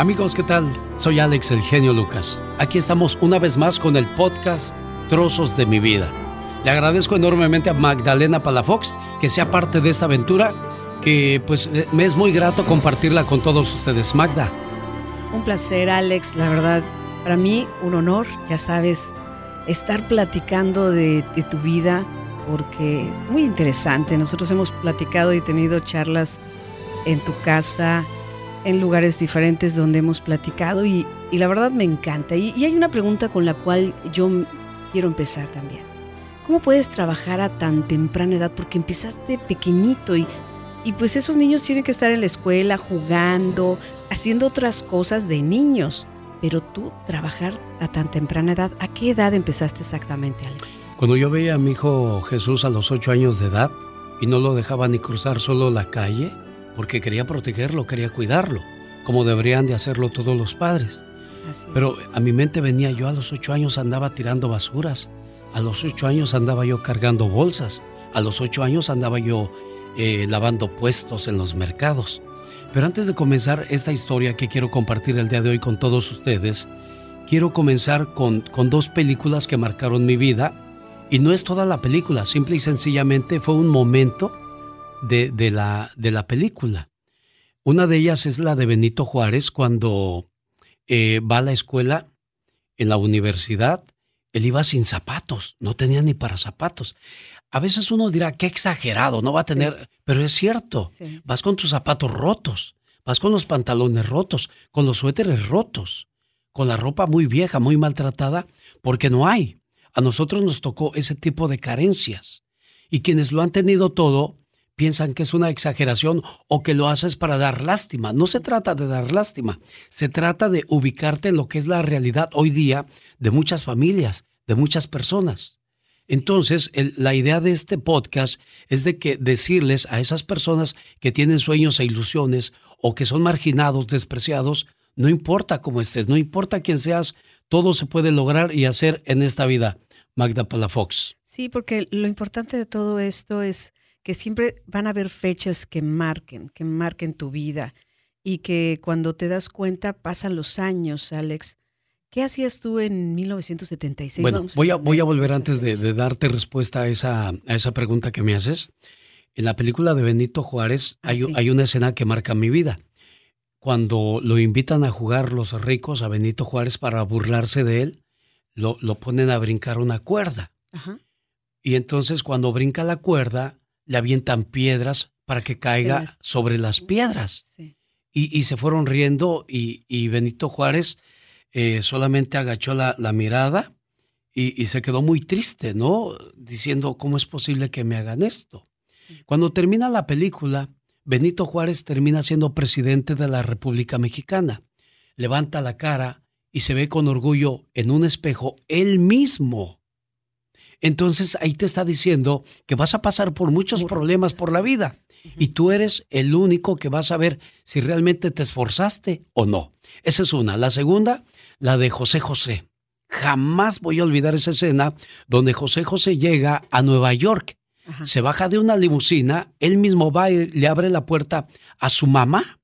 Amigos, ¿qué tal? Soy Alex el genio Lucas. Aquí estamos una vez más con el podcast Trozos de mi vida. Le agradezco enormemente a Magdalena Palafox que sea parte de esta aventura que pues eh, me es muy grato compartirla con todos ustedes. Magda. Un placer, Alex, la verdad, para mí un honor, ya sabes, estar platicando de, de tu vida porque es muy interesante. Nosotros hemos platicado y tenido charlas en tu casa, en lugares diferentes donde hemos platicado y, la verdad me encanta. Y, hay una pregunta con la cual yo quiero empezar también. ¿Cómo puedes trabajar a tan temprana edad? Porque empezaste pequeñito y, y pues esos niños tienen que estar en la escuela jugando, haciendo otras cosas de niños. Pero tú trabajar a tan temprana edad, ¿a qué edad empezaste exactamente, Alex? Cuando yo veía a mi hijo Jesús a los ocho años de edad y no lo dejaba ni cruzar solo la calle, porque quería protegerlo, quería cuidarlo, como deberían de hacerlo todos los padres. Pero a mi mente venía yo a los ocho años andaba tirando basuras, a los ocho años andaba yo cargando bolsas, a los ocho años andaba yo eh, lavando puestos en los mercados. Pero antes de comenzar esta historia que quiero compartir el día de hoy con todos ustedes, quiero comenzar con, con dos películas que marcaron mi vida. Y no es toda la película, simple y sencillamente fue un momento de, la, de la película. Una de ellas es la de Benito Juárez cuando eh, va a la escuela en la universidad. Él iba sin zapatos, no tenía ni para zapatos. A veces uno dirá, qué exagerado, no va a tener, pero es cierto. Vas con tus zapatos rotos, vas con los pantalones rotos, con los suéteres rotos, con la ropa muy vieja, muy maltratada, porque no hay. A nosotros nos tocó ese tipo de carencias. Y quienes lo han tenido todo, piensan que es una exageración o que lo haces para dar lástima. No se trata de dar lástima, se trata de ubicarte en lo que es la realidad hoy día de muchas familias, de muchas personas. Entonces, la idea de este podcast es de que decirles a esas personas que tienen sueños e ilusiones o que son marginados, despreciados, no importa cómo estés, no importa quién seas, todo se puede lograr y hacer en esta vida. Magda Palafox. Sí, porque lo importante de todo esto es que siempre van a haber fechas que marquen, que marquen tu vida y que cuando te das cuenta pasan los años, Alex. ¿Qué hacías tú en 1976? Bueno, voy a, voy a volver antes de, darte respuesta a esa, a esa pregunta que me haces. En la película de Benito Juárez ah, hay, hay una escena que marca mi vida. Cuando lo invitan a jugar los ricos a Benito Juárez para burlarse de él, lo, lo ponen a brincar una cuerda. Y entonces cuando brinca la cuerda, le avientan piedras para que caiga sobre las piedras. Y, se fueron riendo y, Benito Juárez eh, solamente agachó la, mirada y, se quedó muy triste, ¿no? Diciendo, ¿cómo es posible que me hagan esto? Cuando termina la película, Benito Juárez termina siendo presidente de la República Mexicana. Levanta la cara y se ve con orgullo en un espejo él mismo entonces ahí te está diciendo que vas a pasar por muchos problemas por la vida y tú eres el único que va a saber si realmente te esforzaste o no. Esa es una. La segunda, la de José José. Jamás voy a olvidar esa escena donde José José llega a Nueva York. Se baja de una limusina, él mismo va y le abre la puerta a su mamá.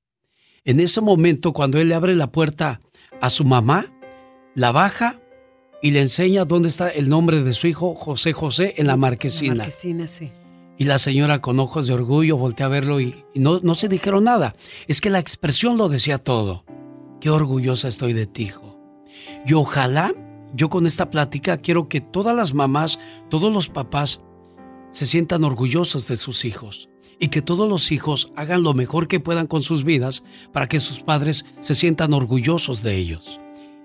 En ese momento, cuando él le abre la puerta a su mamá, la baja, y le enseña dónde está el nombre de su hijo, José José, en la marquesina. La marquesina, sí. Y la señora con ojos de orgullo voltea a verlo y, no, no se dijeron nada. Es que la expresión lo decía todo. Qué orgullosa estoy de ti, hijo. Y ojalá yo con esta plática quiero que todas las mamás, todos los papás se sientan orgullosos de sus hijos y que todos los hijos hagan lo mejor que puedan con sus vidas para que sus padres se sientan orgullosos de ellos.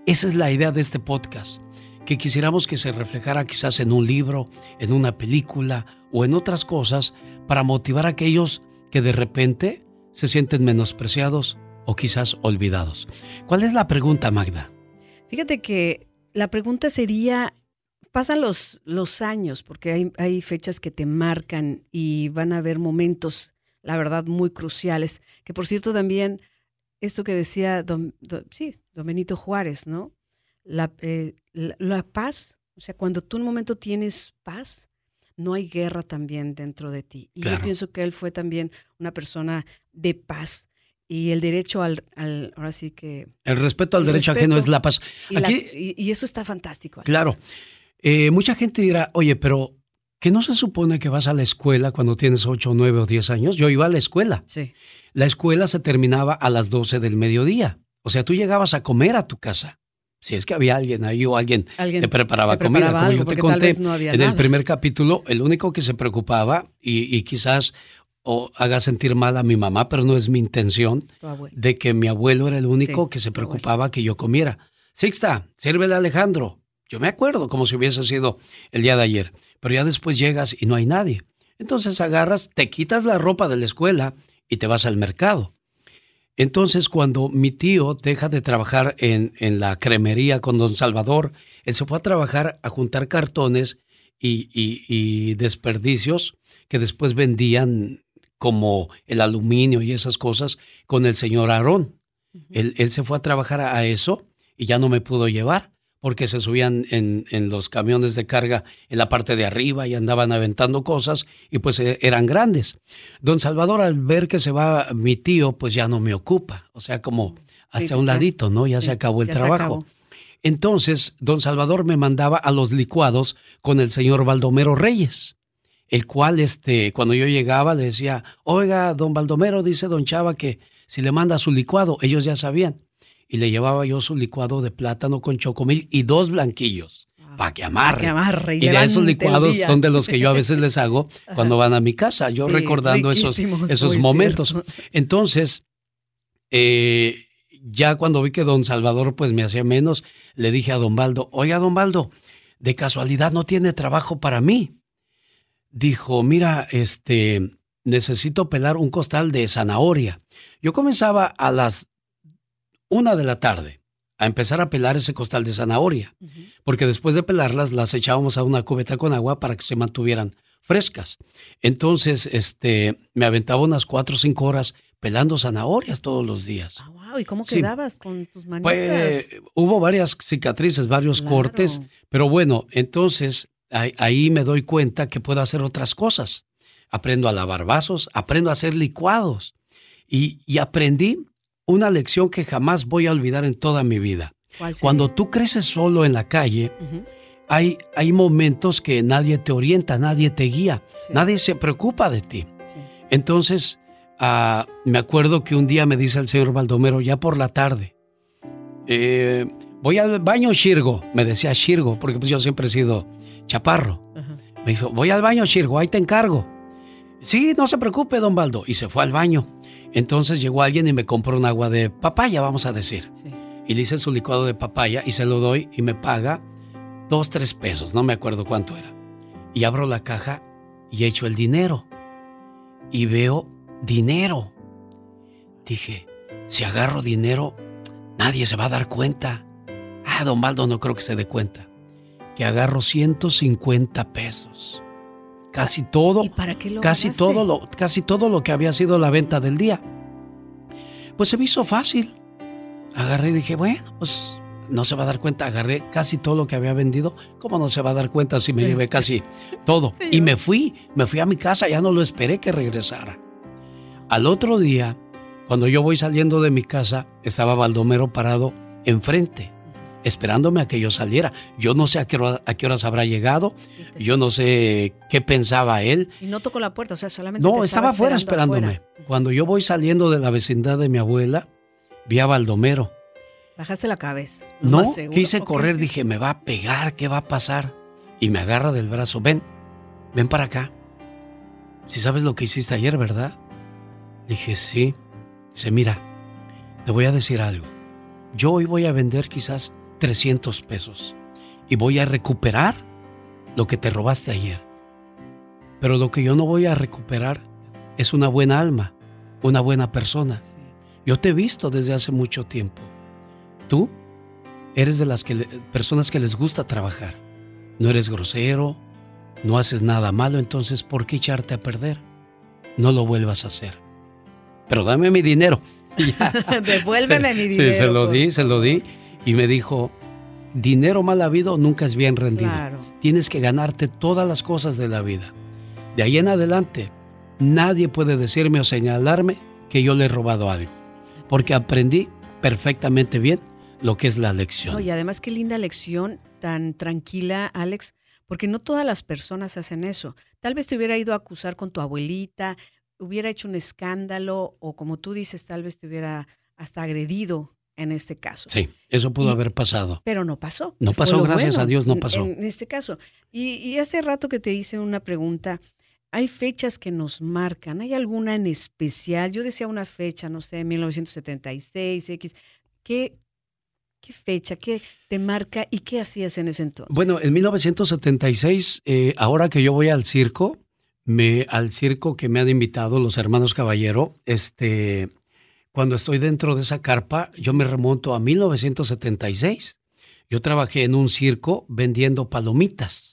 Esa es la idea de este podcast que quisiéramos que se reflejara quizás en un libro, en una película o en otras cosas para motivar a aquellos que de repente se sienten menospreciados o quizás olvidados. ¿Cuál es la pregunta, Magda? Fíjate que la pregunta sería, pasan los, los años, porque hay, hay fechas que te marcan y van a haber momentos, la verdad, muy cruciales, que por cierto también, esto que decía don, sí, don Benito Juárez, ¿no? Eh, la, paz, o sea, cuando tú en un momento tienes paz, no hay guerra también dentro de ti. Y yo pienso que él fue también una persona de paz. y el derecho al, ahora sí que... El respeto al derecho ajeno es la paz. Y, eso está fantástico. Claro. Eh, mucha gente dirá, oye, pero ¿qué no se supone que vas a la escuela cuando tienes 8, 9 o 10 años? Yo iba a la escuela. Sí. La escuela se terminaba a las 12 del mediodía. O sea, tú llegabas a comer a tu casa. Si es que había alguien ahí o alguien, te preparaba comida, como yo te conté en el primer capítulo, el único que se preocupaba y, y quizás o haga sentir mal a mi mamá, pero no es mi intención, de que mi abuelo era el único que se preocupaba que yo comiera. Sixta, sírvele a Alejandro. Yo me acuerdo como si hubiese sido el día de ayer, pero ya después llegas y no hay nadie. Entonces agarras, te quitas la ropa de la escuela y te vas al mercado. Entonces cuando mi tío deja de trabajar en, en la cremería con don Salvador, él se fue a trabajar a juntar cartones y, y desperdicios que después vendían como el aluminio y esas cosas con el señor Aarón. él, se fue a trabajar a eso y ya no me pudo llevar porque se subían en, los camiones de carga en la parte de arriba y andaban aventando cosas y pues eh, eran grandes. Don Salvador al ver que se va mi tío pues ya no me ocupa, o sea como hacia un ladito, ¿no? Ya se acabó el trabajo. Entonces, don Salvador me mandaba a los licuados con el señor Baldomero Reyes el cual este, cuando yo llegaba le decía, oiga, don Baldomero, dice don Chava que si le manda su licuado, ellos ya sabían. Y le llevaba yo su licuado de plátano con chocomil y dos blanquillos. Ah, para que amarre. y, de esos licuados son de los que yo a veces les hago cuando van a mi casa, yo recordando esos, esos momentos. Entonces, eh, ya cuando vi que don Salvador pues me hacía menos, le dije a don Baldo, oiga don Baldo, de casualidad no tiene trabajo para mí dijo, mira, este, necesito pelar un costal de zanahoria. Yo comenzaba a las una de la tarde a empezar a pelar ese costal de zanahoria, porque después de pelarlas las echábamos a una cubeta con agua para que se mantuvieran frescas. Entonces, este, me aventaba unas cuatro o cinco horas pelando zanahorias todos los días. Ah, wow. ¿Y cómo quedabas con tus manitas? Pues, hubo varias cicatrices, varios cortes, pero bueno, entonces ahí, me doy cuenta que puedo hacer otras cosas. Aprendo a lavar vasos, aprendo a hacer licuados. Y, aprendí una lección que jamás voy a olvidar en toda mi vida. Cuando tú creces solo en la calle, hay, hay momentos que nadie te orienta, nadie te guía, nadie se preocupa de ti. Entonces, ah, me acuerdo que un día me dice el señor Baldomero, ya por la tarde, eh, voy al baño Shirgo, me decía Shirgo, porque pues yo siempre he sido Chaparro. Me dijo, voy al baño, Chirgo, ahí te encargo. Sí, no se preocupe, don Baldo. Y se fue al baño. Entonces llegó alguien y me compró un agua de papaya, vamos a decir. Y le hice su licuado de papaya y se lo doy y me paga dos, tres pesos, no me acuerdo cuánto era. Y abro la caja y echo el dinero. Y veo dinero. Dije, si agarro dinero, nadie se va a dar cuenta. Ah, don Baldo no creo que se dé cuenta que agarro 150 pesos. Casi todo. ¿Y para qué lo casi todo lo casi todo lo que había sido la venta del día. Pues se me hizo fácil. Agarré y dije, bueno, pues no se va a dar cuenta. Agarré casi todo lo que había vendido. ¿Cómo no se va a dar cuenta si me llevé casi todo? Y me fui, me fui a mi casa, ya no lo esperé que regresara. Al otro día, cuando yo voy saliendo de mi casa, estaba Baldomero parado enfrente esperándome a que yo saliera. Yo no sé a qué, a qué horas habrá llegado, yo no sé qué pensaba él. Y no tocó la puerta, o sea, solamente... No, estaba, afuera esperándome. Cuando yo voy saliendo de la vecindad de mi abuela, vi a Baldomero. Bajaste la cabeza. No, quise correr, dije, me va a pegar, ¿qué va a pasar? Y me agarra del brazo, ven, ven para acá. Si sabes lo que hiciste ayer, ¿verdad? Dije, sí. Dice, mira, te voy a decir algo. Yo hoy voy a vender quizás 300 pesos y voy a recuperar lo que te robaste ayer. Pero lo que yo no voy a recuperar es una buena alma, una buena persona. Yo te he visto desde hace mucho tiempo. Tú eres de las que personas que les gusta trabajar. No eres grosero, no haces nada malo, entonces ¿por qué echarte a perder? No lo vuelvas a hacer. Pero dame mi dinero. Devuélveme mi dinero. Sí, se lo di, se lo di y me dijo, dinero mal habido nunca es bien rendido. Tienes que ganarte todas las cosas de la vida. De ahí en adelante, nadie puede decirme o señalarme que yo le he robado algo. porque aprendí perfectamente bien lo que es la lección. y además qué linda lección, tan tranquila, Alex, porque no todas las personas hacen eso. Tal vez te hubiera ido a acusar con tu abuelita, hubiera hecho un escándalo o como tú dices, tal vez te hubiera hasta agredido en este caso. Sí, eso pudo haber pasado. Pero no pasó. No pasó, gracias a Dios no pasó. En, este caso. Y, y, hace rato que te hice una pregunta, hay fechas que nos marcan, ¿hay alguna en especial? Yo decía una fecha, no sé, 1976, X. ¿Qué, qué fecha, qué te marca y qué hacías en ese entonces? Bueno, en 1976, eh, ahora que yo voy al circo, me, al circo que me han invitado los hermanos Caballero, este, cuando estoy dentro de esa carpa, yo me remonto a 1976. Yo trabajé en un circo vendiendo palomitas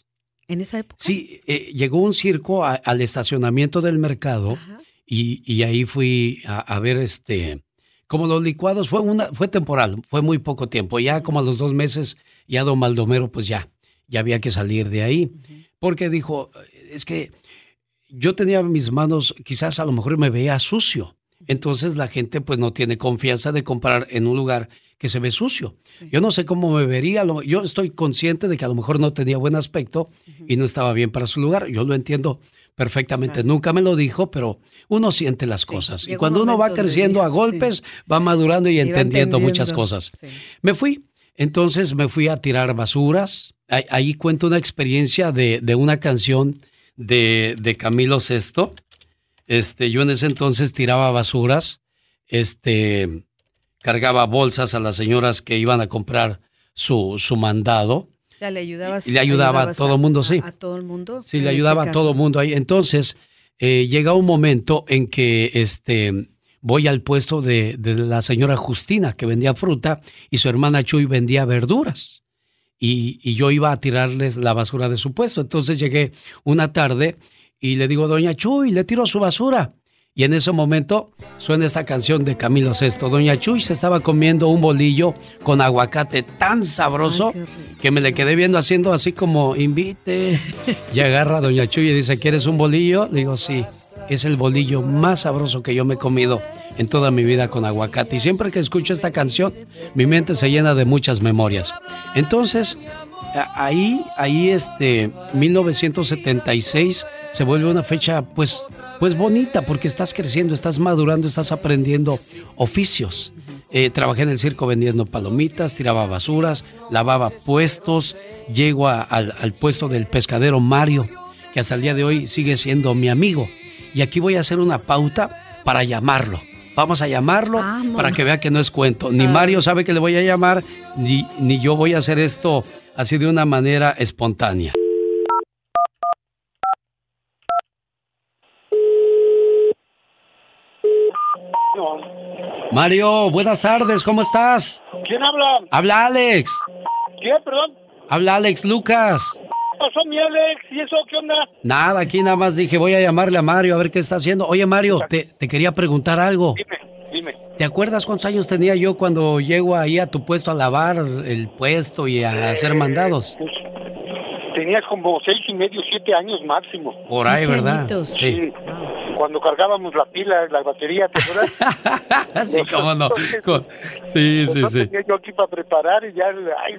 en esa época? Sí, eh, llegó un circo al estacionamiento del mercado y, ahí fui a, ver este, como los licuados, fue, una, fue temporal, fue muy poco tiempo. Ya como a los dos meses, ya don Maldomero, pues ya, ya había que salir de ahí. Porque dijo, es que yo tenía mis manos, quizás a lo mejor me veía sucio. Entonces la gente pues no tiene confianza de comprar en un lugar que se ve sucio. Yo no sé cómo me vería, yo estoy consciente de que a lo mejor no tenía buen aspecto y no estaba bien para su lugar, yo lo entiendo perfectamente, nunca me lo dijo, pero uno siente las cosas. Y cuando uno va creciendo a golpes, va madurando y, entendiendo, muchas cosas. Me fui, entonces me fui a tirar basuras, ahí, cuento una experiencia de, de una canción de, de Camilo VI este, yo en ese entonces tiraba basuras, este, cargaba bolsas a las señoras que iban a comprar su, su mandado. le ayudabas, y le ayudaba a todo el mundo, sí. A todo el mundo. Sí, le ayudaba a todo el mundo ahí. Entonces, eh, llega un momento en que este, voy al puesto de, de, la señora Justina, que vendía fruta, y su hermana Chuy vendía verduras. Y, y yo iba a tirarles la basura de su puesto. Entonces llegué una tarde y le digo, Doña Chuy, le tiro su basura. Y en ese momento suena esta canción de Camilo Sesto. Doña Chuy se estaba comiendo un bolillo con aguacate tan sabroso que me le quedé viendo haciendo así como invite. Y agarra a Doña Chuy y dice, ¿quieres un bolillo? Le digo, sí, es el bolillo más sabroso que yo me he comido en toda mi vida con aguacate. Y siempre que escucho esta canción, mi mente se llena de muchas memorias. Entonces, ahí, ahí este, 1976 se vuelve una fecha pues, pues bonita porque estás creciendo, estás madurando, estás aprendiendo oficios. Eh, trabajé en el circo vendiendo palomitas, tiraba basuras, lavaba puestos, llego al, al, puesto del pescadero Mario, que hasta el día de hoy sigue siendo mi amigo. Y aquí voy a hacer una pauta para llamarlo. Vamos a llamarlo para que vea que no es cuento. Ni Mario sabe que le voy a llamar, ni, ni yo voy a hacer esto así de una manera espontánea. Mario, buenas tardes, ¿cómo estás? ¿Quién habla? Habla Alex. ¿Quién, perdón? Habla Alex Lucas. ¿Qué pasó, mi Alex? ¿Y eso qué onda? Nada, aquí nada más dije, voy a llamarle a Mario a ver qué está haciendo. Oye, Mario, te, te quería preguntar algo. Dime, dime. ¿Te acuerdas cuántos años tenía yo cuando llego ahí a tu puesto a lavar el puesto y a hacer mandados? Pues, tenías como seis y medio, siete años máximo. Por ahí, ¿verdad? Sí. Cuando cargábamos la pila, la batería, ¿te acuerdas? sí, cómo no. Sí, sí, sí. Tenía yo aquí para preparar y ya, ay,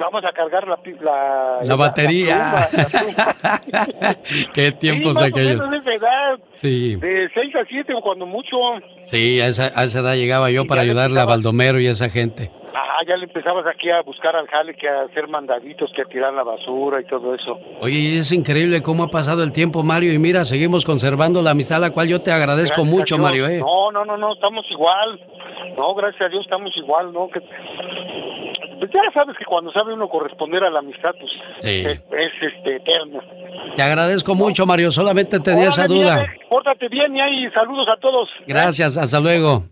vamos a cargar la la, la batería. Qué tiempos sí, aquellos. Edad, sí. De 6 a 7 cuando mucho. Sí, a esa, a esa edad llegaba yo para ayudarle a Baldomero y a esa gente. Ah, ya le empezabas aquí a buscar al jale, que a hacer mandaditos, que a tirar la basura y todo eso. Oye, es increíble cómo ha pasado el tiempo, Mario, y mira, seguimos conservando la amistad, la cual yo te agradezco mucho, Mario. ¿eh? No, no, no, no, estamos igual. No, gracias a Dios estamos igual, ¿no? Que pues ya sabes que cuando sabe uno corresponder a la amistad, pues es, este, eterno. Te agradezco mucho, Mario. Solamente tenía esa duda. pórtate bien y ahí saludos a todos. Gracias, hasta luego.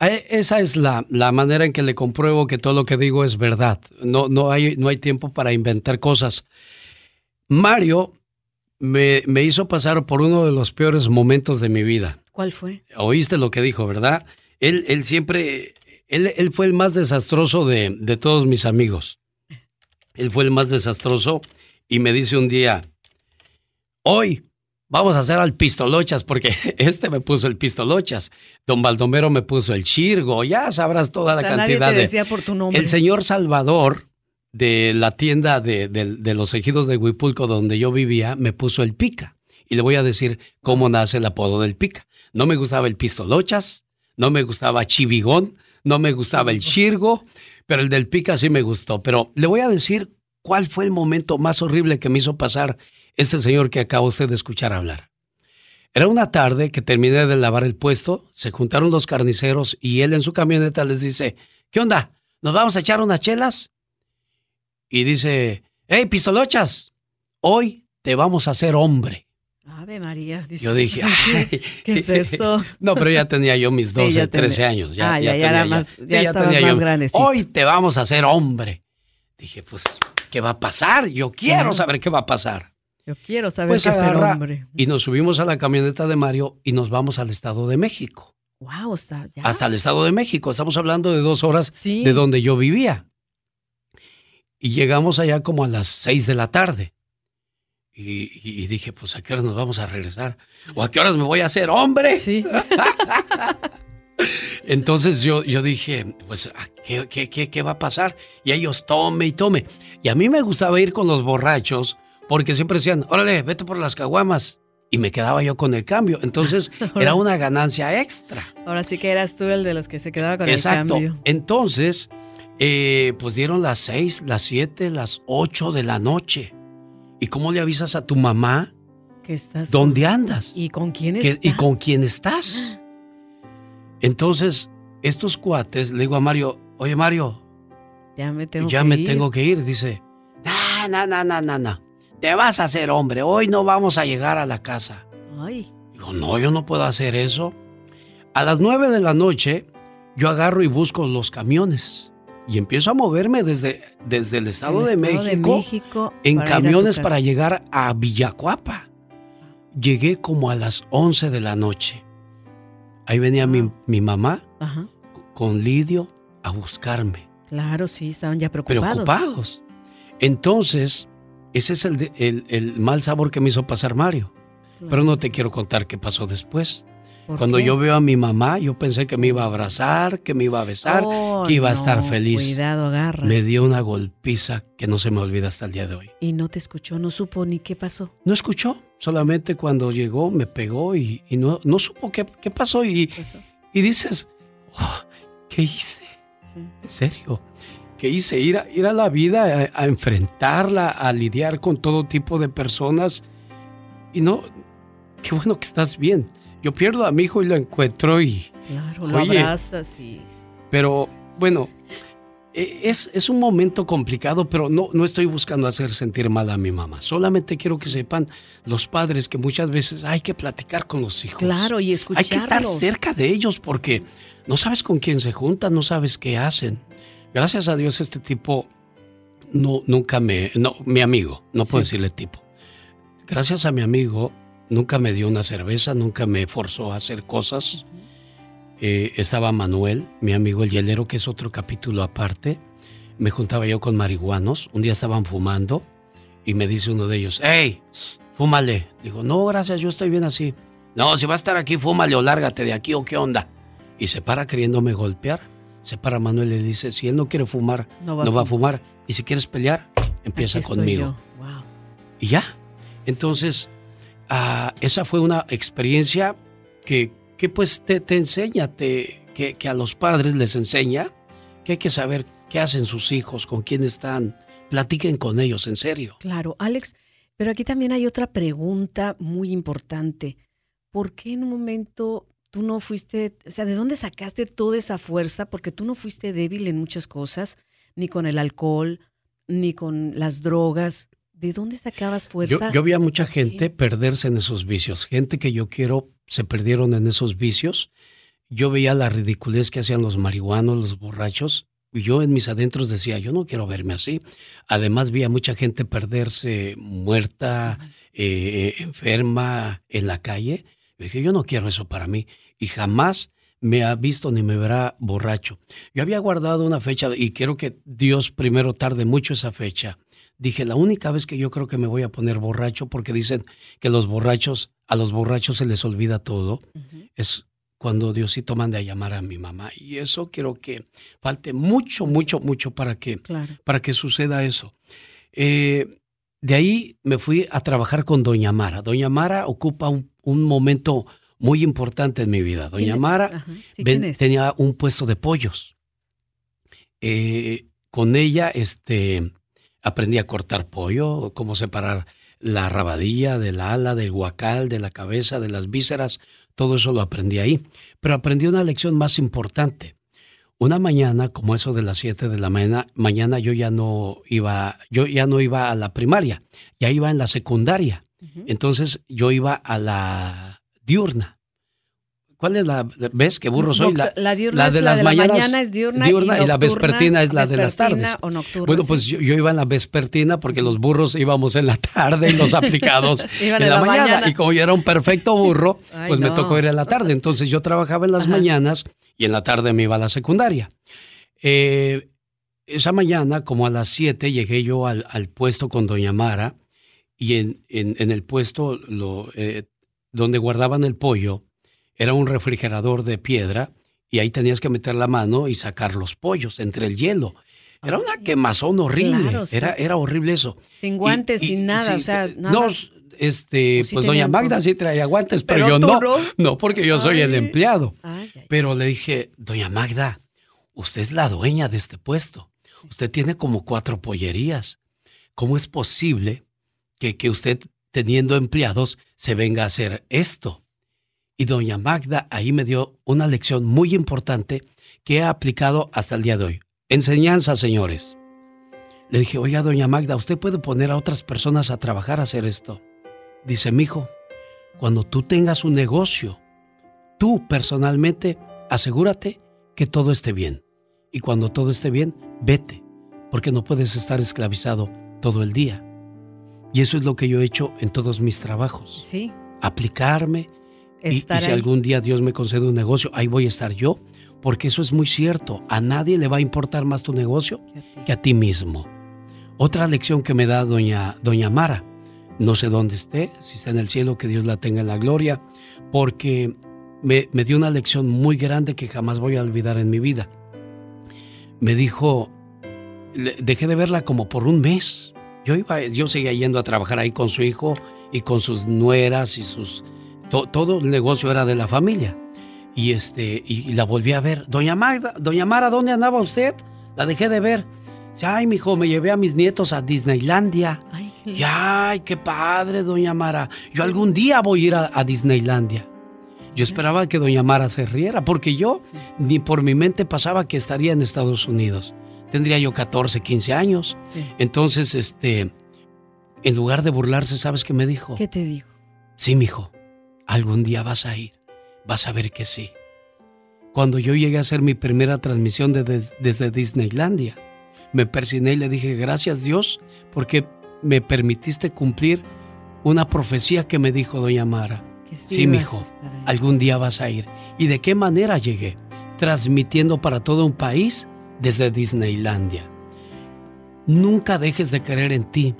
Eh, esa es la, la, manera en que le compruebo que todo lo que digo es verdad. No, no, hay, no hay tiempo para inventar cosas. Mario me, me hizo pasar por uno de los peores momentos de mi vida. ¿Cuál fue? Oíste lo que dijo, ¿verdad? Él, él siempre él, fue el más desastroso de, de todos mis amigos. Él fue el más desastroso y me dice un día, hoy vamos a hacer al pistolochas, porque este me puso el pistolochas, don Baldomero me puso el chirgo, ya sabrás toda la cantidad nadie te decía por tu nombre. El señor Salvador de la tienda de, de, los ejidos de Huipulco donde yo vivía me puso el pica. Y le voy a decir cómo nace el apodo del pica. No me gustaba el pistolochas, no me gustaba chivigón, no me gustaba el chirgo, pero el del pica sí me gustó. Pero le voy a decir cuál fue el momento más horrible que me hizo pasar este señor que acaba usted de escuchar hablar. Era una tarde que terminé de lavar el puesto, se juntaron los carniceros y él en su camioneta les dice, ¿qué onda? ¿Nos vamos a echar unas chelas? Y dice, hey, pistolochas, hoy te vamos a hacer hombre. Ave María. yo dije, ¿qué, es eso? no, pero ya tenía yo mis 12, 13 años. Ya, ah, ya, ya, era más, ya, más grande. Hoy te vamos a hacer hombre. Dije, pues, ¿qué va a pasar? Yo quiero saber qué va a pasar. Yo quiero saber pues qué es hombre. Y nos subimos a la camioneta de Mario y nos vamos al Estado de México. Wow, ya. Hasta el Estado de México. Estamos hablando de dos horas de donde yo vivía. Y llegamos allá como a las seis de la tarde. Y, dije, pues a qué horas nos vamos a regresar. O a qué horas me voy a hacer hombre. Sí. Entonces yo, yo dije, pues, ¿qué, qué, qué, qué va a pasar? Y ellos tome y tome. Y a mí me gustaba ir con los borrachos porque siempre decían, órale, vete por las caguamas. Y me quedaba yo con el cambio. Entonces era una ganancia extra. Ahora sí que eras tú el de los que se quedaba con el cambio. Entonces, eh, pues dieron las seis, las siete, las ocho de la noche. ¿Y cómo le avisas a tu mamá que estás dónde andas? ¿Y con quién estás? ¿Y con quién estás? Entonces, estos cuates, le digo a Mario, oye Mario, ya me tengo ya me tengo que ir. Dice, no, no, no, no, no, no, te vas a hacer hombre, hoy no vamos a llegar a la casa. Ay. Digo, no, yo no puedo hacer eso. A las nueve de la noche, yo agarro y busco los camiones y empiezo a moverme desde, desde el Estado, de, México en camiones para llegar a Villacuapa. Llegué como a las 11 de la noche. Ahí venía mi, mi, mamá con Lidio a buscarme. Claro, sí, estaban ya preocupados. Preocupados. Entonces, ese es el, el, el, mal sabor que me hizo pasar Mario. Pero no te quiero contar qué pasó después. Cuando yo veo a mi mamá, yo pensé que me iba a abrazar, que me iba a besar, oh, que iba a estar feliz. Cuidado, agarra. Me dio una golpiza que no se me olvida hasta el día de hoy. ¿Y no te escuchó? ¿No supo ni qué pasó? No escuchó. Solamente cuando llegó me pegó y, no, no supo qué, qué pasó. Y, y dices, oh, ¿qué hice? ¿En serio? ¿Qué hice? Ir a, ir a la vida, a enfrentarla, a lidiar con todo tipo de personas. Y no, qué bueno que estás bien yo pierdo a mi hijo y lo encuentro y... Claro, lo abrazas y... Pero bueno, e, es, es, un momento complicado, pero no, no estoy buscando hacer sentir mal a mi mamá. Solamente quiero que sepan los padres que muchas veces hay que platicar con los hijos. Claro, y escucharlos. Hay que estar cerca de ellos porque no sabes con quién se juntan, no sabes qué hacen. Gracias a Dios este tipo no, nunca me... No, mi amigo, no puedo decirle tipo. Gracias a mi amigo Nunca me dio una cerveza, nunca me forzó a hacer cosas. Eh, estaba Manuel, mi amigo el hielero, que es otro capítulo aparte. Me juntaba yo con marihuanos. Un día estaban fumando y me dice uno de ellos, ¡Hey! Fúmale. Digo, no, gracias, yo estoy bien así. No, si va a estar aquí, fúmale o lárgate de aquí o qué onda. Y se para queriéndome golpear. Se para Manuel y le dice, si él no quiere fumar, no va, a fumar. Y si quieres pelear, empieza conmigo. Y ya. Entonces, Ah, esa fue una experiencia que, que pues te, te enseña, te, que, que, a los padres les enseña que hay que saber qué hacen sus hijos, con quién están, platiquen con ellos, en serio. Claro, Alex, pero aquí también hay otra pregunta muy importante. ¿Por qué en un momento tú no fuiste, o sea, ¿de dónde sacaste toda esa fuerza? Porque tú no fuiste débil en muchas cosas, ni con el alcohol, ni con las drogas. ¿De dónde sacabas fuerza? Yo, vi a mucha gente perderse en esos vicios. Gente que yo quiero se perdieron en esos vicios. Yo veía la ridiculez que hacían los marihuanos, los borrachos. Y yo en mis adentros decía, yo no quiero verme así. Además vi a mucha gente perderse muerta, eh, enferma, en la calle. Dije, yo no quiero eso para mí. Y jamás me ha visto ni me verá borracho. Yo había guardado una fecha y quiero que Dios primero tarde mucho esa fecha dije, la única vez que yo creo que me voy a poner borracho, porque dicen que los borrachos a los borrachos se les olvida todo, es cuando Diosito manda a llamar a mi mamá. Y eso quiero que falte mucho, mucho, mucho para que, para que suceda eso. Eh, de ahí me fui a trabajar con Doña Mara. Doña Mara ocupa un, momento muy importante en mi vida. Doña Mara tenía un puesto de pollos. Eh, con ella este, aprendí a cortar pollo, cómo separar la rabadilla del ala, del guacal, de la cabeza, de las vísceras, todo eso lo aprendí ahí. Pero aprendí una lección más importante. Una mañana, como eso de las 7 de la mañana, mañana yo ya no iba, yo ya no iba a la primaria, ya iba en la secundaria. Entonces yo iba a la diurna. ¿Cuál es la? ¿Ves qué burro soy? La, diurna es la de la mañana es diurna, y, la vespertina es la de las tardes. bueno, pues yo, iba en la vespertina porque los burros íbamos en la tarde y los aplicados en, la, mañana. Y como yo era un perfecto burro, pues me tocó ir en la tarde. Entonces yo trabajaba en las mañanas y en la tarde me iba a la secundaria. Eh, esa mañana, como a las 7, llegué yo al, puesto con Doña Mara y en, en, el puesto lo, eh, donde guardaban el pollo era un refrigerador de piedra y ahí tenías que meter la mano y sacar los pollos entre el hielo. Era una quemazón horrible, era, era horrible eso. Sin guantes, sin nada, o sea, nada. No, este, pues doña Magda sí traía guantes, pero, yo no, no, porque yo soy el empleado. pero le dije, doña Magda, usted es la dueña de este puesto. Usted tiene como cuatro pollerías. ¿Cómo es posible que, que usted, teniendo empleados, se venga a hacer esto? Y doña Magda ahí me dio una lección muy importante que he aplicado hasta el día de hoy. Enseñanza, señores. Le dije, oiga, doña Magda, usted puede poner a otras personas a trabajar a hacer esto. Dice, mi hijo, cuando tú tengas un negocio, tú personalmente asegúrate que todo esté bien. Y cuando todo esté bien, vete, porque no puedes estar esclavizado todo el día. Y eso es lo que yo he hecho en todos mis trabajos. Sí. Aplicarme, y, si algún día Dios me concede un negocio, ahí voy a estar yo, porque eso es muy cierto. A nadie le va a importar más tu negocio que a ti mismo. Otra lección que me da doña, doña Mara, no sé dónde esté, si está en el cielo, que Dios la tenga en la gloria, porque me, me dio una lección muy grande que jamás voy a olvidar en mi vida. Me dijo, dejé de verla como por un mes. Yo, iba, yo seguía yendo a trabajar ahí con su hijo y con sus nueras y sus todo el negocio era de la familia. Y, este, y, la volví a ver. Doña Magda, Doña Mara, ¿dónde andaba usted? La dejé de ver. Dice, ay, mijo, me llevé a mis nietos a Disneylandia. Ay, qué, ay, qué padre, Doña Mara. Yo algún día voy a ir a, Disneylandia. Yo esperaba que Doña Mara se riera, porque yo ni por mi mente pasaba que estaría en Estados Unidos. Tendría yo 14, 15 años. Entonces, este, en lugar de burlarse, ¿sabes qué me dijo? ¿Qué te dijo? Sí, mijo algún día vas a ir, vas a ver que sí. Cuando yo llegué a hacer mi primera transmisión desde Disneylandia, me persiné y le dije, gracias Dios, porque me permitiste cumplir una profecía que me dijo doña Mara. sí, sí mijo, algún día vas a ir. ¿Y de qué manera llegué? Transmitiendo para todo un país desde Disneylandia. Nunca dejes de creer en ti,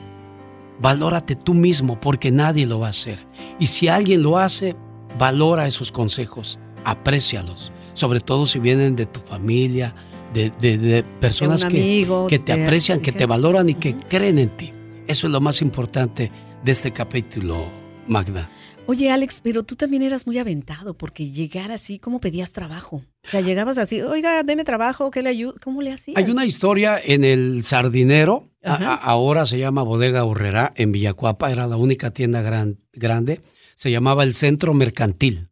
Valórate tú mismo porque nadie lo va a hacer. Y si alguien lo hace, valora esos consejos, aprécialos, sobre todo si vienen de tu familia, de, personas que, que, te, aprecian, que te valoran y que creen en ti. Eso es lo más importante de este capítulo, Magda. Oye, Alex, pero tú también eras muy aventado porque llegar así, ¿cómo pedías trabajo? O sea, llegabas así, oiga, deme trabajo, ¿qué le ayudo? ¿Cómo le hacías? Hay una historia en el Sardinero, ahora se llama Bodega Horrera, en Villacuapa, era la única tienda grande, se llamaba el Centro Mercantil.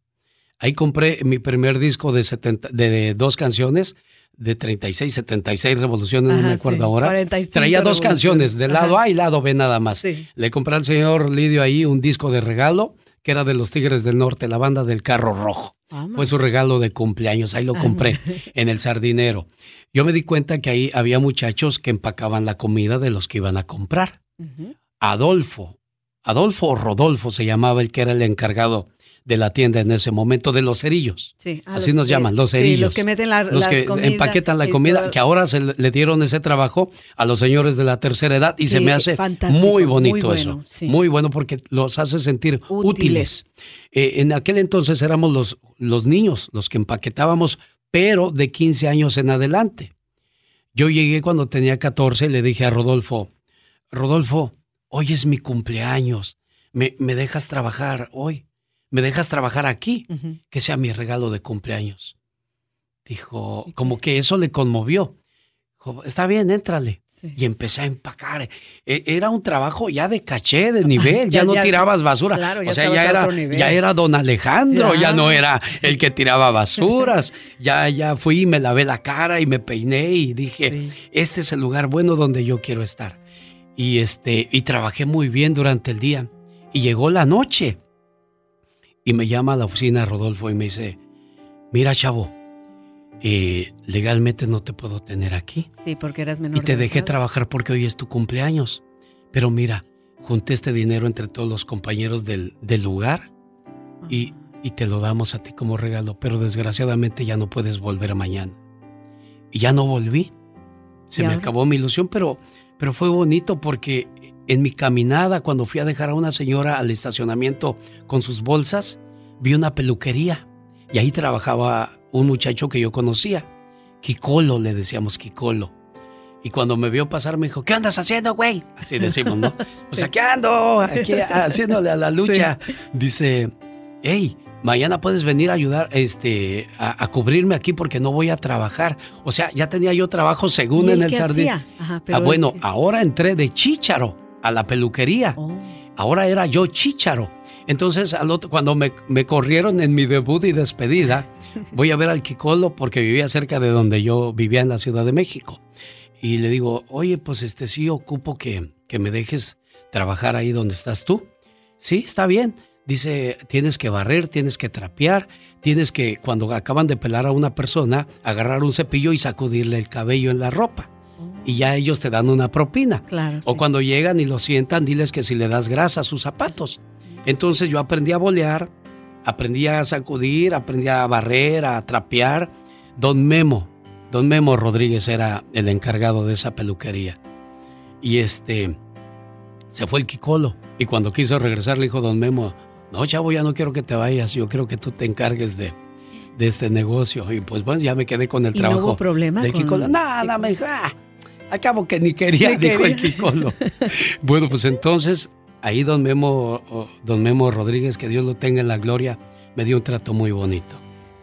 Ahí compré mi primer disco de, de dos canciones, de 36, 76 revoluciones, no me acuerdo ahora. Traía dos canciones, del lado A y lado B nada más. Le compré al señor Lidio ahí un disco de regalo que era de los Tigres del Norte, la banda del Carro Rojo. Fue su regalo de cumpleaños, ahí lo compré en el sardinero. Yo me di cuenta que ahí había muchachos que empacaban la comida de los que iban a comprar. Adolfo, Adolfo o Rodolfo se llamaba el que era el encargado de la tienda en ese momento, de los cerillos. Sí, Así nos llaman, los cerillos. Sí, los que meten la, los que empaquetan la comida, que ahora se le dieron ese trabajo a los señores de la tercera edad y se me hace muy bonito eso. Muy bueno porque los hace sentir útiles. Eh, en aquel entonces éramos los, los niños los que empaquetábamos, pero de 15 años en adelante. Yo llegué cuando tenía 14 y le dije a Rodolfo, Rodolfo, hoy es mi cumpleaños, ¿me, me dejas trabajar hoy? ¿Me dejas trabajar aquí? Que sea mi regalo de cumpleaños. Dijo, como que eso le conmovió. Dijo, está bien, éntrale. Y empecé a empacar. E, era un trabajo ya de caché, de nivel, ya, no tirabas basura. o sea, ya era, ya era don Alejandro, ya no era el que tiraba basuras. ya, ya fui y me lavé la cara y me peiné y dije, este es el lugar bueno donde yo quiero estar. Y, este, y trabajé muy bien durante el día. Y llegó la noche. Y me llama a la oficina Rodolfo y me dice, mira chavo, eh, legalmente no te puedo tener aquí. Sí, porque eras menor. Y te dejé trabajar porque hoy es tu cumpleaños. Pero mira, junté este dinero entre todos los compañeros del, lugar y, y, te lo damos a ti como regalo. Pero desgraciadamente ya no puedes volver mañana. Y ya no volví. Se me acabó mi ilusión, pero, pero fue bonito porque en mi caminada, cuando fui a dejar a una señora al estacionamiento con sus bolsas, vi una peluquería y ahí trabajaba un muchacho que yo conocía. Kikolo, le decíamos Kikolo. Y cuando me vio pasar me dijo, ¿qué andas haciendo, güey? Así decimos, ¿no? Pues aquí ando, aquí haciéndole a la lucha. Dice, hey, mañana puedes venir a ayudar este, a, cubrirme aquí porque no voy a trabajar. O sea, ya tenía yo trabajo según en el jardín. ah, bueno, ahora entré de chícharo a la peluquería. Oh. Ahora era yo chícharo. Entonces, al otro, cuando me, corrieron en mi debut y despedida, voy a ver al Kikolo porque vivía cerca de donde yo vivía en la Ciudad de México. Y le digo, oye, pues este sí ocupo que, que me dejes trabajar ahí donde estás tú. Sí, está bien. Dice, tienes que barrer, tienes que trapear, tienes que, cuando acaban de pelar a una persona, agarrar un cepillo y sacudirle el cabello en la ropa y ya ellos te dan una propina. Claro, o cuando llegan y lo sientan, diles que si le das grasa a sus zapatos. Entonces yo aprendí a bolear, aprendí a sacudir, aprendí a barrer, a trapear. Don Memo, don Memo Rodríguez era el encargado de esa peluquería. Y este, se fue el Kikolo. Y cuando quiso regresar le dijo don Memo, no, chavo, ya no quiero que te vayas, yo quiero que tú te encargues de, de este negocio. Y pues bueno, ya me quedé con el trabajo. No hubo problema. De Kikolo. Nada, me dijo, ah, Acabo que ni quería, dijo el Kikolo. bueno, pues entonces, ahí don Memo, don Memo Rodríguez, que Dios lo tenga en la gloria, me dio un trato muy bonito.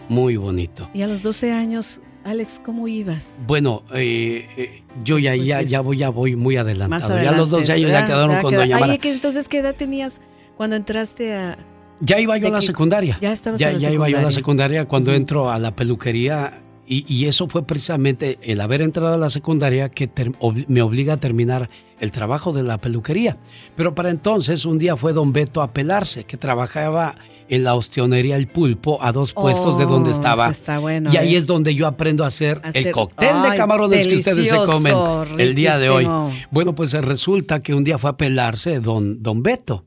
Muy bonito. Y a los 12 años, Alex, ¿cómo ibas? Bueno, eh, eh, yo ya, ya, ya, voy, ya voy muy adelantado. ya a los 12 años ya quedaron con Doña Mara. entonces, ¿qué edad tenías cuando entraste a...? Ya iba yo a la secundaria. Ya estabas ya, ya iba yo a la secundaria cuando entro a la peluquería y, eso fue precisamente el haber entrado a la secundaria que me obliga a terminar el trabajo de la peluquería. Pero para entonces un día fue don Beto a pelarse, que trabajaba en la ostionería El Pulpo a dos puestos de donde oh, estaba. y ahí ¿eh? es donde yo aprendo a hacer, el cóctel de camarones que ustedes se comen el día de hoy. Bueno, pues resulta que un día fue a pelarse don, don Beto.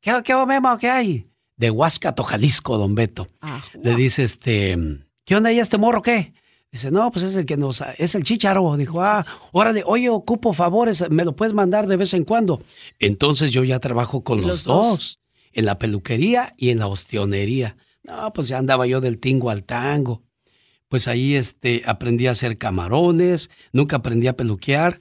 ¿Qué, qué, Memo, qué hay? De Huáscato, Jalisco, don Beto. Ah, Le dice este ¿qué onda ahí este morro qué? Dice, no, pues es el que nos, es el chicharo. Dijo, ah, órale, oye, ocupo favores, me lo puedes mandar de vez en cuando. Entonces yo ya trabajo con los, dos, en la peluquería y en la ostionería. No, pues ya andaba yo del tingo al tango. Pues ahí este, aprendí a hacer camarones, nunca aprendí a peluquear.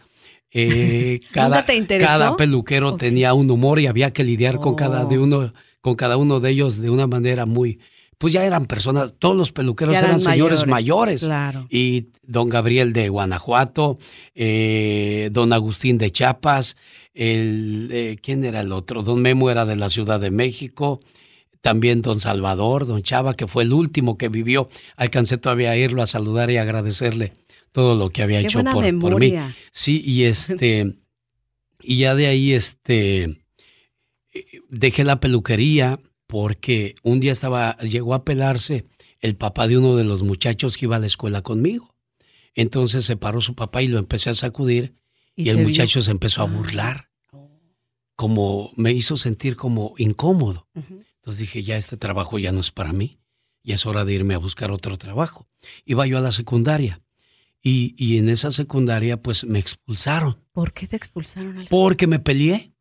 Eh, cada, Cada peluquero tenía un humor y había que lidiar con cada de oh. uno, con cada uno de ellos de una manera muy, pues ya eran personas, todos los peluqueros eran, señores mayores. Y don Gabriel de Guanajuato, eh, don Agustín de Chiapas, el, eh, ¿quién era el otro? Don Memo era de la Ciudad de México, también don Salvador, don Chava, que fue el último que vivió. Alcancé todavía a irlo a saludar y agradecerle todo lo que había hecho por, por, mí. Sí, y este, y ya de ahí, este, eh, dejé la peluquería porque un día estaba, llegó a pelarse el papá de uno de los muchachos que iba a la escuela conmigo. Entonces se paró su papá y lo empecé a sacudir y, el muchacho se empezó a ah. burlar. Como me hizo sentir como incómodo. Entonces dije, ya este trabajo ya no es para mí, ya es hora de irme a buscar otro trabajo. Iba yo a la secundaria y, y en esa secundaria pues me expulsaron. ¿Por qué te expulsaron? Porque me peleé.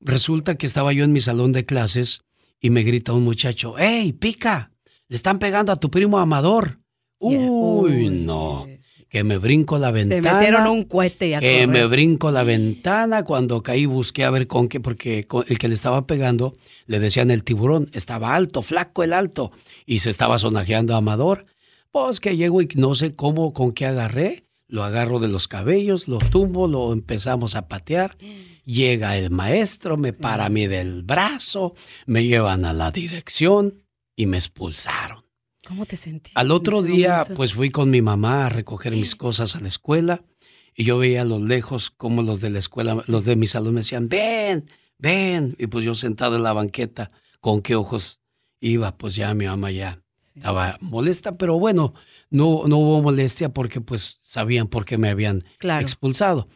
Resulta que estaba yo en mi salón de clases y me grita un muchacho, ¡Ey, pica! Le están pegando a tu primo Amador. Uy, no que me brinco la ventana. Te metieron un cohete y Que me brinco la ventana. Cuando caí busqué a ver con qué, porque el que le estaba pegando le decían el tiburón. Estaba alto, flaco el alto. Y se estaba sonajeando a Amador. Pues que llego y no sé cómo, con qué agarré. Lo agarro de los cabellos, lo tumbo, lo empezamos a patear. Llega el maestro, me para a mí del brazo, me llevan a la dirección y me expulsaron. ¿Cómo te sentiste? Al otro día, pues fui con mi mamá a recoger mis cosas a la escuela y yo veía a lo lejos como los de la escuela, los de mi salón me decían, ven, ven. Y pues yo sentado en la banqueta, ¿con qué ojos iba? Pues ya mi mamá ya estaba molesta, pero bueno, no, no hubo molestia porque pues sabían por qué me habían expulsado.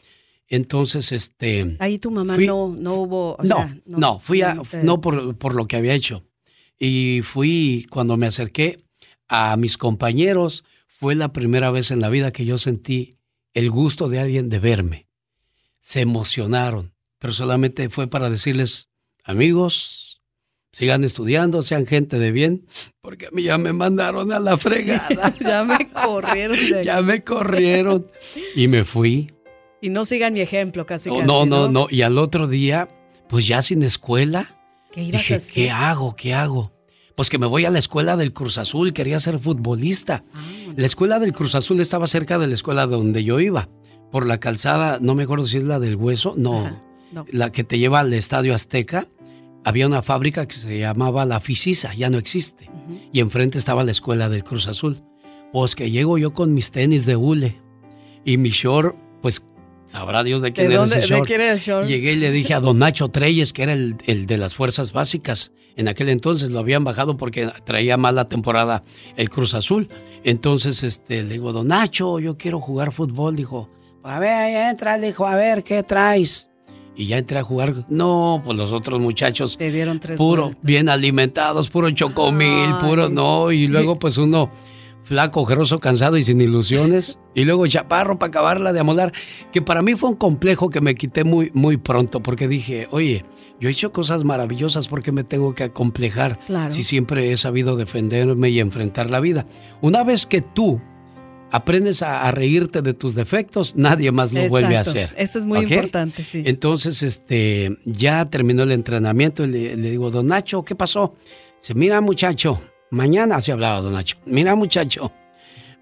Entonces, este... Ahí tu mamá no, no hubo... no, no, fui a, no por, por lo que había hecho. Y fui, cuando me acerqué, a mis compañeros, fue la primera vez en la vida que yo sentí el gusto de alguien de verme. Se emocionaron, pero solamente fue para decirles, amigos, sigan estudiando, sean gente de bien, porque a mí ya me mandaron a la fregada. ya me corrieron. Ya me corrieron. Y me fui. Y no sigan mi ejemplo, casi. No, no, no, no. Y al otro día, pues ya sin escuela, ¿Qué ibas a hacer? ¿qué hago? ¿Qué hago? Pues que me voy a la escuela del Cruz Azul, quería ser futbolista. Ah, la escuela del Cruz Azul estaba cerca de la escuela donde yo iba. Por la calzada, no me acuerdo si es la del Hueso, no, la que te lleva al Estadio Azteca. Había una fábrica que se llamaba La Fisisa, ya no existe. Y enfrente estaba la escuela del Cruz Azul. Pues que llego yo con mis tenis de hule y mi short, pues Sabrá Dios de quién era ese short. el short. Llegué y le dije a don Nacho Treyes, que era el, el, de las fuerzas básicas. En aquel entonces lo habían bajado porque traía mala temporada el Cruz Azul. Entonces este, le digo, don Nacho, yo quiero jugar fútbol. Dijo, a ver, entra, le dijo, a ver, ¿qué traes? Y ya entré a jugar. No, pues los otros muchachos. Te dieron tres Puro, bien alimentados, puro chocomil, puro, no. Y luego pues uno flaco, ojeroso, cansado y sin ilusiones. Y luego chaparro para acabarla de amolar. Que para mí fue un complejo que me quité muy, muy pronto porque dije, oye, yo he hecho cosas maravillosas porque me tengo que acomplejar si siempre he sabido defenderme y enfrentar la vida. Una vez que tú aprendes a, reírte de tus defectos, nadie más lo vuelve a hacer. Eso es muy importante, sí. Entonces, este, ya terminó el entrenamiento y le, le digo, don Nacho, ¿qué pasó? Dice, mira muchacho, Mañana, así hablaba don Nacho. Mira muchacho,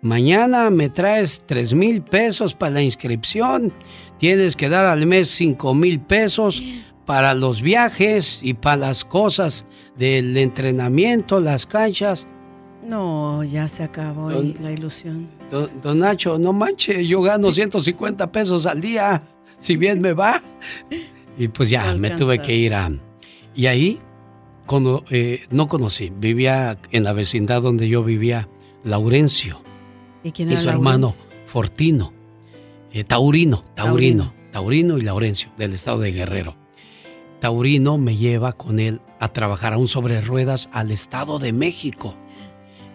mañana me traes tres mil pesos para la inscripción. Tienes que dar al mes cinco mil pesos para los viajes y para las cosas del entrenamiento, las canchas. No, ya se acabó la ilusión. Don, Nacho, no manche, yo gano 150 pesos al día, si bien me va. Y pues ya, me tuve que ir a... Y ahí eh, no conocí, vivía en la vecindad donde yo vivía, Laurencio. ¿Y quién era su hermano Fortino, eh, Taurino, Taurino, Taurino, y Laurencio, del estado de Guerrero. Taurino me lleva con él a trabajar aún sobre ruedas al Estado de México.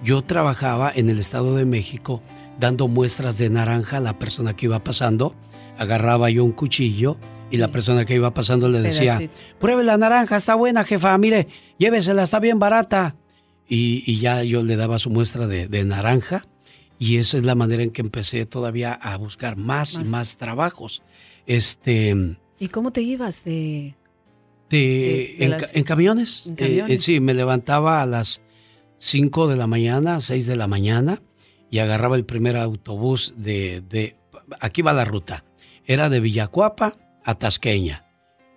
Yo trabajaba en el Estado de México dando muestras de naranja a la persona que iba pasando. Agarraba yo un cuchillo y la persona que iba pasando le decía, pruebe la naranja, está buena, jefa, mire, llévesela, está bien barata. Y, ya yo le daba su muestra de, naranja y esa es la manera en que empecé todavía a buscar más, y más trabajos. Este, ¿Y cómo te ibas de...? en, camiones. Eh, eh, sí, me levantaba a las 5 de la mañana, 6 de la mañana y agarraba el primer autobús de, de aquí va la ruta. Era de Villacuapa a Tasqueña.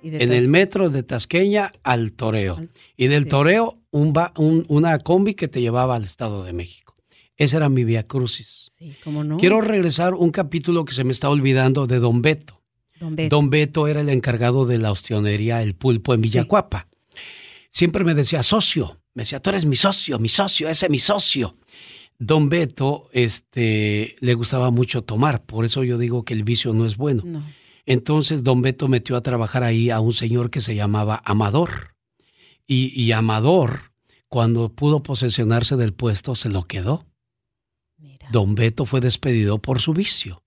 en el metro de Tasqueña al Toreo. y del Toreo un, una combi que te llevaba al Estado de México. Esa era mi vía crucis. no? Quiero regresar un capítulo que se me está olvidando de Don Beto. Don Beto. era el encargado de la ostionería El Pulpo en Villacuapa. Siempre me decía, socio. Me decía, tú eres mi socio, mi socio, ese es mi socio. Don Beto este, le gustaba mucho tomar, por eso yo digo que el vicio no es bueno. Entonces don Beto metió a trabajar ahí a un señor que se llamaba Amador. Y, Amador, cuando pudo posesionarse del puesto, se lo quedó. Don Beto fue despedido por su vicio.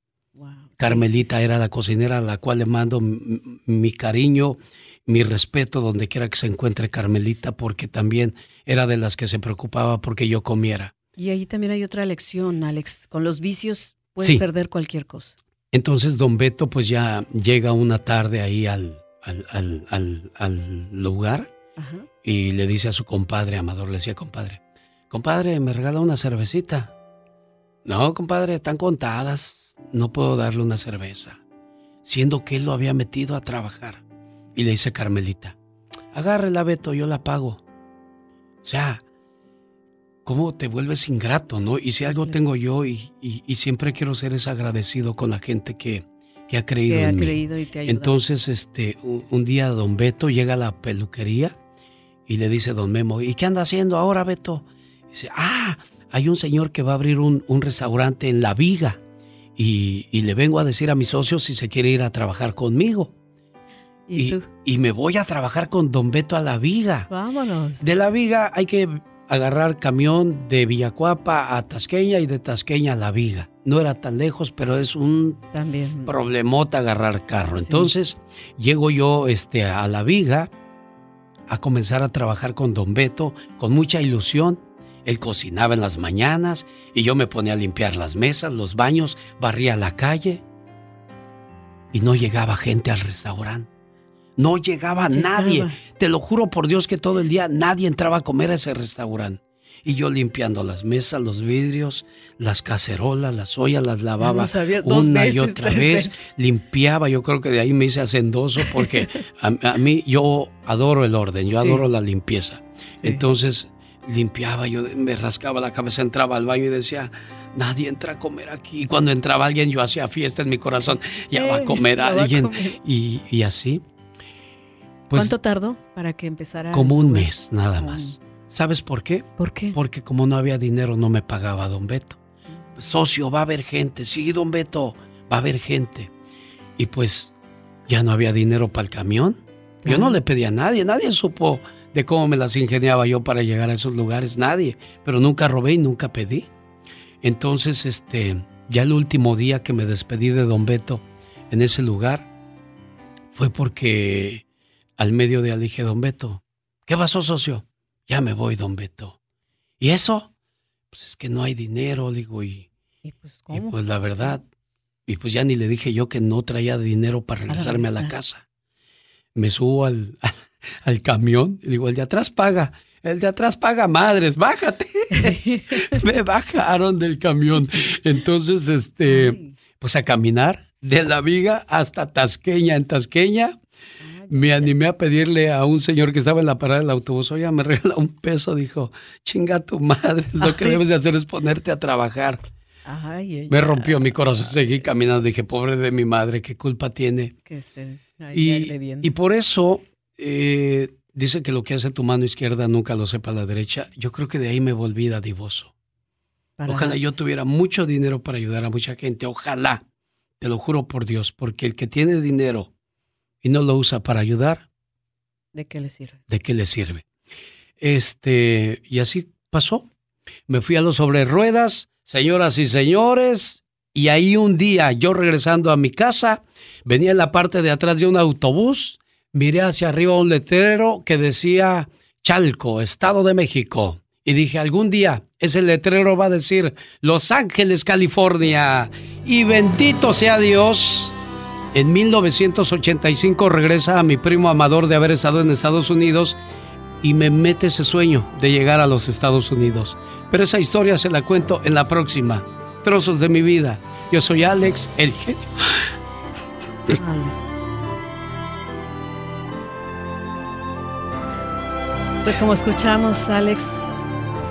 Carmelita era la cocinera a la cual le mando mi cariño, mi respeto donde quiera que se encuentre Carmelita, porque también era de las que se preocupaba porque yo comiera. Y ahí también hay otra lección, Alex. Con los vicios puedes perder cualquier cosa. Entonces don Beto pues ya llega una tarde ahí al, al, lugar y le dice a su compadre, Amador, le decía, compadre, compadre, me regala una cervecita. No, compadre, están contadas, no puedo darle una cerveza. Siendo que él lo había metido a trabajar. Y le dice Carmelita, agárrela Beto, yo la pago. O sea, cómo te vuelves ingrato, ¿no? Y si algo tengo yo y, siempre quiero ser es agradecido con la gente que, ha creído en mí. Entonces, este, un, día don Beto llega a la peluquería y le dice don Memo, ¿y qué anda haciendo ahora, Beto? dice, ah, hay un señor que va a abrir un, restaurante en La Viga y, le vengo a decir a mis socios si se quiere ir a trabajar conmigo. ¿Y, y, me voy a trabajar con Don Beto a La Viga. Vámonos. De La Viga hay que agarrar camión de Villacuapa a Tasqueña y de Tasqueña a La Viga. No era tan lejos, pero es un También. problemota agarrar carro. Entonces llego yo este, a La Viga a comenzar a trabajar con Don Beto con mucha ilusión. Él cocinaba en las mañanas y yo me ponía a limpiar las mesas, los baños, barría la calle y no llegaba gente al restaurante. No llegaba nadie. Te lo juro por Dios que todo el día nadie entraba a comer a ese restaurante. Y yo limpiando las mesas, los vidrios, las cacerolas, las ollas, las lavaba una y otra vez. Limpiaba, yo creo que de ahí me hice hacendoso porque a, mí yo adoro el orden, yo adoro la limpieza. Entonces limpiaba, yo me rascaba la cabeza, entraba al baño y decía, nadie entra a comer aquí. Y cuando entraba alguien yo hacía fiesta en mi corazón, ya va a comer alguien. Y, y así. Pues ¿Cuánto tardó para que empezara? Como un mes, nada más. ¿Sabes por qué? ¿Por qué? Porque como no había dinero no me pagaba don Beto. Socio, va a haber gente. Sí, don Beto, va a haber gente. Y pues ya no había dinero para el camión. Yo no le pedí a nadie, nadie supo de cómo me las ingeniaba yo para llegar a esos lugares, nadie. Pero nunca robé y nunca pedí. Entonces, este, ya el último día que me despedí de don Beto en ese lugar fue porque al mediodía le dije, don Beto, ¿qué pasó, socio? Ya me voy, don Beto. ¿Y eso? Pues es que no hay dinero, digo, y, pues, pues, la verdad, y pues ya ni le dije yo que no traía dinero para regresarme a la casa. Me subo al, al camión y digo, el de atrás paga. El de atrás paga madres, bájate. me bajaron del camión. Entonces, este, pues a caminar de la viga hasta Tasqueña. En Tasqueña, me animé a pedirle a un señor que estaba en la parada del autobús, oye, me regala un peso, dijo, chinga tu madre, lo que debes de hacer es ponerte a trabajar. me rompió mi corazón, seguí caminando, dije, pobre de mi madre, ¿qué culpa tiene? Que esté y, y, por eso eh, dice que lo que hace tu mano izquierda nunca lo sepa la derecha. Yo creo que de ahí me volví dadivoso. Ojalá yo tuviera mucho dinero para ayudar a mucha gente, ojalá, te lo juro por Dios, porque el que tiene dinero y no lo usa para ayudar, ¿de qué le sirve? ¿De qué le sirve? Este, y así pasó. Me fui a los sobre ruedas, señoras y señores, y ahí un día yo regresando a mi casa, venía en la parte de atrás de un autobús, miré hacia arriba un letrero que decía Chalco, Estado de México. Y dije, algún día ese letrero va a decir Los Ángeles, California. Y bendito sea Dios en 1985 regresa a mi primo Amador de haber estado en Estados Unidos y me mete ese sueño de llegar a los Estados Unidos. Pero esa historia se la cuento en la próxima. Trozos de mi vida. Yo soy Alex, el genio. Pues como escuchamos, Alex,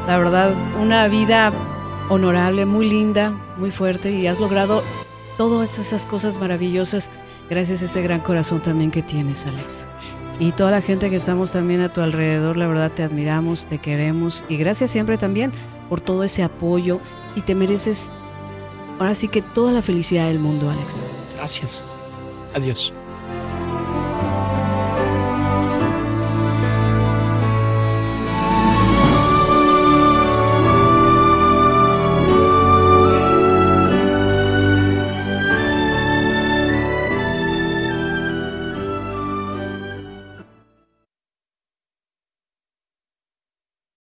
la verdad, una vida honorable, muy linda, muy fuerte y has logrado todas esas cosas maravillosas gracias a ese gran corazón también que tienes, Alex. Y toda la gente que estamos también a tu alrededor, la verdad te admiramos, te queremos y gracias siempre también por todo ese apoyo y te mereces ahora sí que toda la felicidad del mundo, Alex. Gracias. Adiós.